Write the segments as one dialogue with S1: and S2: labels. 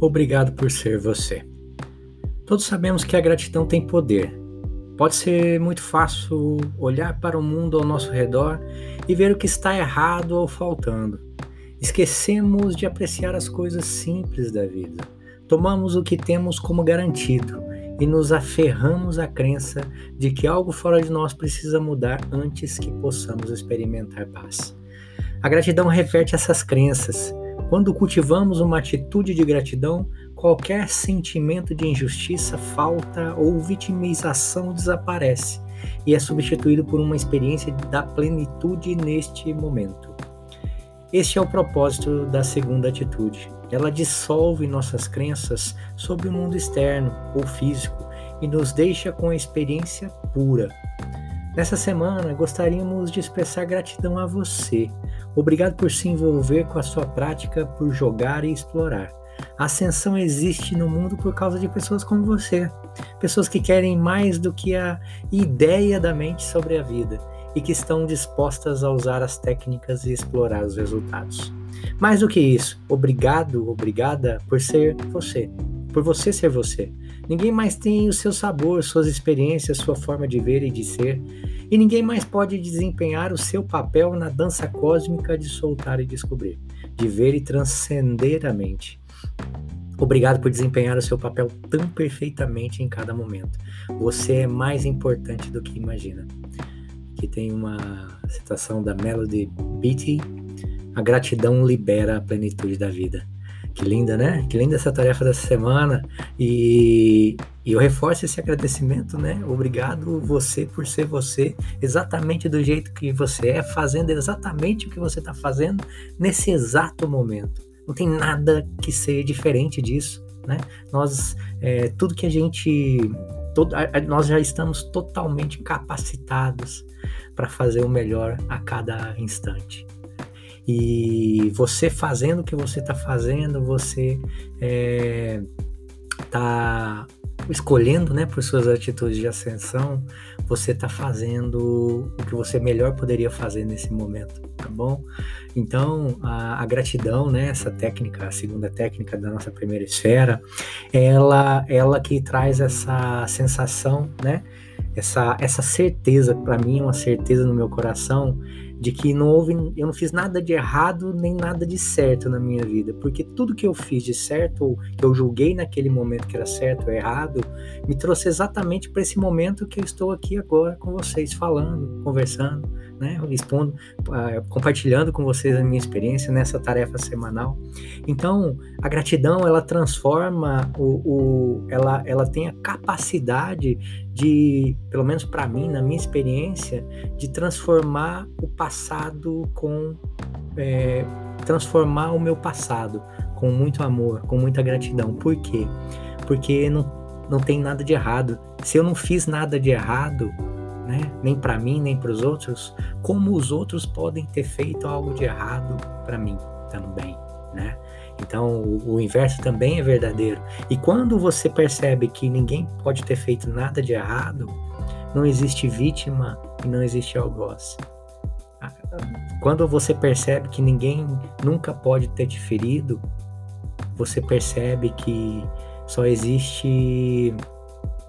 S1: Obrigado por ser você. Todos sabemos que a gratidão tem poder. Pode ser muito fácil olhar para o mundo ao nosso redor e ver o que está errado ou faltando. Esquecemos de apreciar as coisas simples da vida. Tomamos o que temos como garantido e nos aferramos à crença de que algo fora de nós precisa mudar antes que possamos experimentar paz. A gratidão reverte essas crenças quando cultivamos uma atitude de gratidão, qualquer sentimento de injustiça, falta ou vitimização desaparece e é substituído por uma experiência da plenitude neste momento. Este é o propósito da segunda atitude. Ela dissolve nossas crenças sobre o mundo externo ou físico e nos deixa com a experiência pura. Nessa semana, gostaríamos de expressar gratidão a você. Obrigado por se envolver com a sua prática, por jogar e explorar. A ascensão existe no mundo por causa de pessoas como você, pessoas que querem mais do que a ideia da mente sobre a vida e que estão dispostas a usar as técnicas e explorar os resultados. Mais do que isso, obrigado, obrigada por ser você, por você ser você. Ninguém mais tem o seu sabor, suas experiências, sua forma de ver e de ser, e ninguém mais pode desempenhar o seu papel na dança cósmica de soltar e descobrir, de ver e transcender a mente. Obrigado por desempenhar o seu papel tão perfeitamente em cada momento. Você é mais importante do que imagina. Aqui tem uma citação da Melody Beatty: A gratidão libera a plenitude da vida. Que linda, né? Que linda essa tarefa dessa semana. E, e eu reforço esse agradecimento, né? Obrigado você por ser você, exatamente do jeito que você é, fazendo exatamente o que você está fazendo nesse exato momento. Não tem nada que seja diferente disso, né? Nós, é, tudo que a gente, todo, a, nós já estamos totalmente capacitados para fazer o melhor a cada instante. E você fazendo o que você está fazendo, você está é, escolhendo né, por suas atitudes de ascensão, você está fazendo o que você melhor poderia fazer nesse momento, tá bom? Então, a, a, gratidão, né, essa técnica, a segunda técnica da nossa primeira esfera, ela, ela que traz essa sensação, né, essa, essa certeza, para mim, uma certeza no meu coração de que não houve, eu não fiz nada de errado nem nada de certo na minha vida, porque tudo que eu fiz de certo ou que eu julguei naquele momento que era certo ou errado, me trouxe exatamente para esse momento que eu estou aqui agora com vocês falando, conversando, né, expondo, uh, compartilhando com vocês a minha experiência nessa tarefa semanal. Então, a gratidão ela transforma o, o ela ela tem a capacidade de, pelo menos para mim, na minha experiência, de transformar o passado com. É, transformar o meu passado com muito amor, com muita gratidão. Por quê? Porque não, não tem nada de errado. Se eu não fiz nada de errado, né, nem para mim, nem para os outros, como os outros podem ter feito algo de errado para mim também, né? Então, o, o, inverso também é verdadeiro. E quando você percebe que ninguém pode ter feito nada de errado, não existe vítima e não existe algoz. Quando você percebe que ninguém nunca pode ter te ferido, você percebe que só existe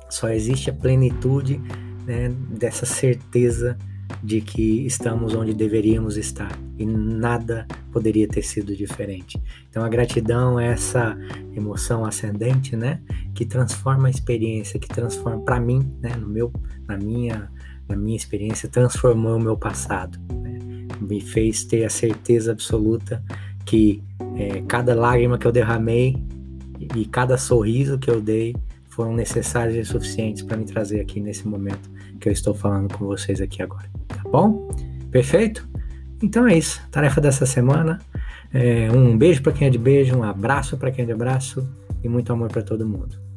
S1: só existe a plenitude né, dessa certeza de que estamos onde deveríamos estar e nada poderia ter sido diferente. Então a gratidão é essa emoção ascendente, né, que transforma a experiência, que transforma para mim, né, no meu, na minha, na minha experiência, transformou o meu passado, né, me fez ter a certeza absoluta que é, cada lágrima que eu derramei e cada sorriso que eu dei foram necessários e suficientes para me trazer aqui nesse momento que eu estou falando com vocês aqui agora. Tá bom? Perfeito? Então é isso. Tarefa dessa semana. É, um beijo para quem é de beijo, um abraço para quem é de abraço e muito amor para todo mundo.